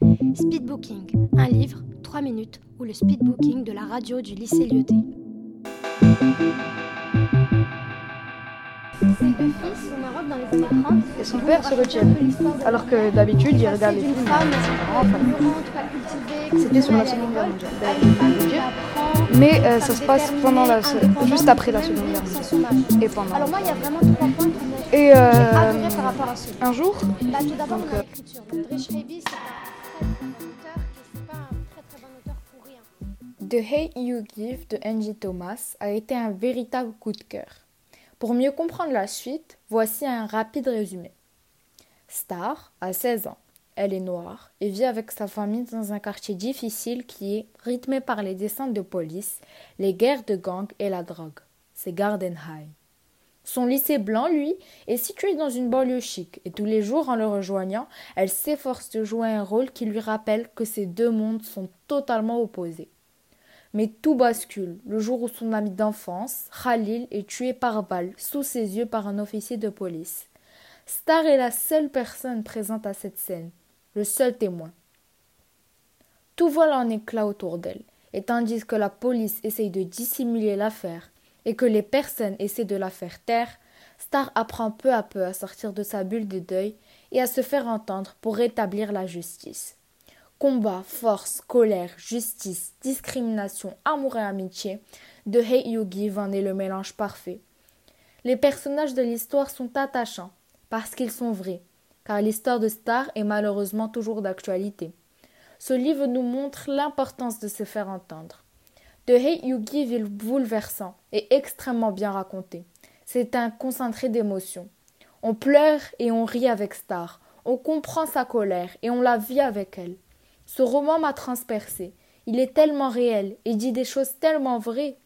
Speedbooking, un livre, 3 minutes, ou le speedbooking de la radio du lycée Lyoté. Et son père se retient. Alors que d'habitude, il regarde les films. C'était sur la Seconde Guerre mondiale. Mais euh, ça se passe pendant la, juste après la Seconde Guerre mondiale. Et pendant. Alors moi, il y a vraiment trois points qui m'ont Et euh, adoré par rapport à ce un jour, tout d'abord, Donc, euh, The Hate You Give de Angie Thomas a été un véritable coup de cœur. Pour mieux comprendre la suite, voici un rapide résumé. Star a 16 ans. Elle est noire et vit avec sa famille dans un quartier difficile qui est rythmé par les descentes de police, les guerres de gangs et la drogue. C'est Garden High. Son lycée blanc, lui, est situé dans une banlieue chic et tous les jours en le rejoignant, elle s'efforce de jouer un rôle qui lui rappelle que ces deux mondes sont totalement opposés. Mais tout bascule le jour où son ami d'enfance, Khalil, est tué par balle sous ses yeux par un officier de police. Star est la seule personne présente à cette scène, le seul témoin. Tout vole en éclats autour d'elle, et tandis que la police essaye de dissimuler l'affaire et que les personnes essaient de la faire taire, Star apprend peu à peu à sortir de sa bulle de deuil et à se faire entendre pour rétablir la justice. Combat, force, colère, justice, discrimination, amour et amitié, de Hate You Give en est le mélange parfait. Les personnages de l'histoire sont attachants, parce qu'ils sont vrais, car l'histoire de Star est malheureusement toujours d'actualité. Ce livre nous montre l'importance de se faire entendre. You Give est bouleversant et extrêmement bien raconté. C'est un concentré d'émotions. On pleure et on rit avec Star. On comprend sa colère et on la vit avec elle. Ce roman m'a transpercé. Il est tellement réel et dit des choses tellement vraies.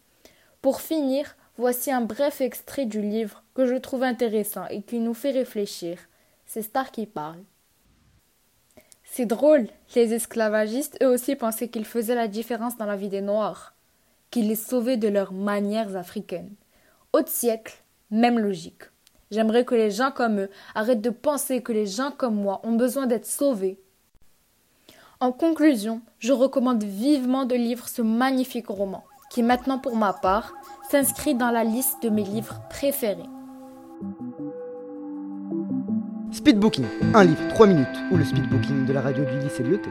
Pour finir, voici un bref extrait du livre que je trouve intéressant et qui nous fait réfléchir. C'est Star qui parle. C'est drôle, les esclavagistes eux aussi pensaient qu'ils faisaient la différence dans la vie des Noirs, les sauvaient de leurs manières africaines. Haute siècle, même logique. J'aimerais que les gens comme eux arrêtent de penser que les gens comme moi ont besoin d'être sauvés. En conclusion, je recommande vivement de lire ce magnifique roman, qui maintenant pour ma part s'inscrit dans la liste de mes livres préférés. Speedbooking, un livre, 3 minutes, ou le speedbooking de la radio du lycée Lyoté.